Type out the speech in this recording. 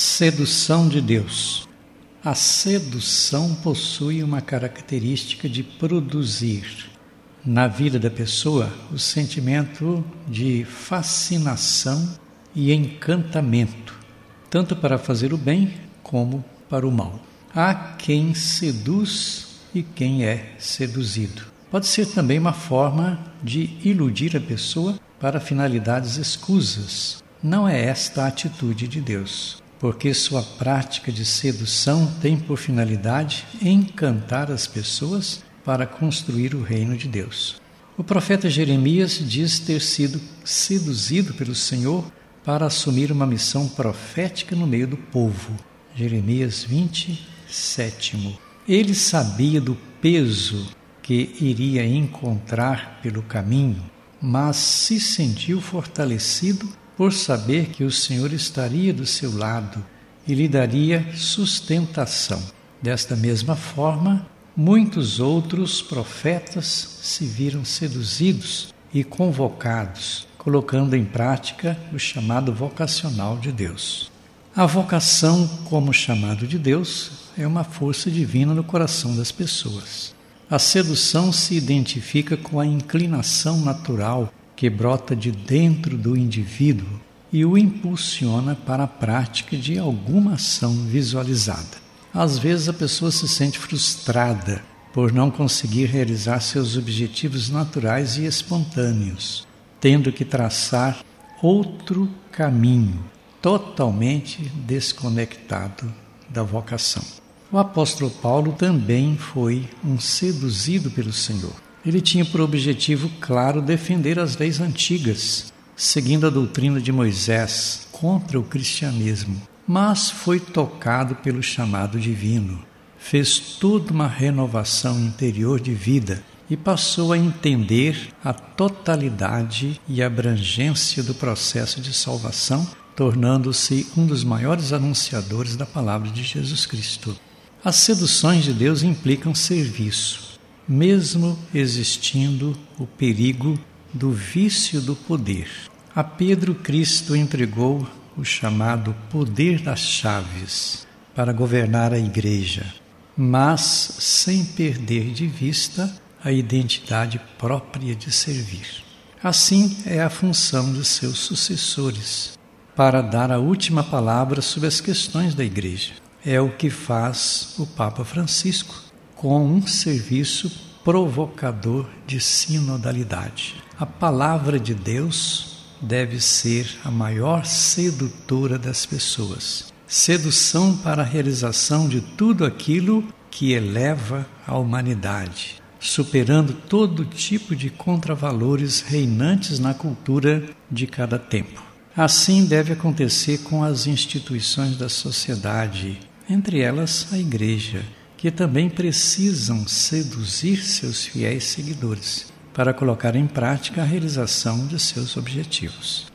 Sedução de Deus. A sedução possui uma característica de produzir na vida da pessoa o sentimento de fascinação e encantamento, tanto para fazer o bem como para o mal. Há quem seduz e quem é seduzido. Pode ser também uma forma de iludir a pessoa para finalidades escusas. Não é esta a atitude de Deus porque sua prática de sedução tem por finalidade encantar as pessoas para construir o reino de Deus. O profeta Jeremias diz ter sido seduzido pelo Senhor para assumir uma missão profética no meio do povo. Jeremias 27. Ele sabia do peso que iria encontrar pelo caminho, mas se sentiu fortalecido por saber que o Senhor estaria do seu lado e lhe daria sustentação. Desta mesma forma, muitos outros profetas se viram seduzidos e convocados, colocando em prática o chamado vocacional de Deus. A vocação, como chamado de Deus, é uma força divina no coração das pessoas. A sedução se identifica com a inclinação natural que brota de dentro do indivíduo e o impulsiona para a prática de alguma ação visualizada. Às vezes a pessoa se sente frustrada por não conseguir realizar seus objetivos naturais e espontâneos, tendo que traçar outro caminho totalmente desconectado da vocação. O apóstolo Paulo também foi um seduzido pelo Senhor. Ele tinha por objetivo claro defender as leis antigas, seguindo a doutrina de Moisés contra o cristianismo, mas foi tocado pelo chamado divino. Fez toda uma renovação interior de vida e passou a entender a totalidade e abrangência do processo de salvação, tornando-se um dos maiores anunciadores da palavra de Jesus Cristo. As seduções de Deus implicam serviço mesmo existindo o perigo do vício do poder. A Pedro Cristo entregou o chamado poder das chaves para governar a igreja, mas sem perder de vista a identidade própria de servir. Assim é a função de seus sucessores, para dar a última palavra sobre as questões da igreja. É o que faz o Papa Francisco com um serviço provocador de sinodalidade. A palavra de Deus deve ser a maior sedutora das pessoas. Sedução para a realização de tudo aquilo que eleva a humanidade, superando todo tipo de contravalores reinantes na cultura de cada tempo. Assim deve acontecer com as instituições da sociedade, entre elas a Igreja, que também precisam seduzir seus fiéis seguidores para colocar em prática a realização de seus objetivos.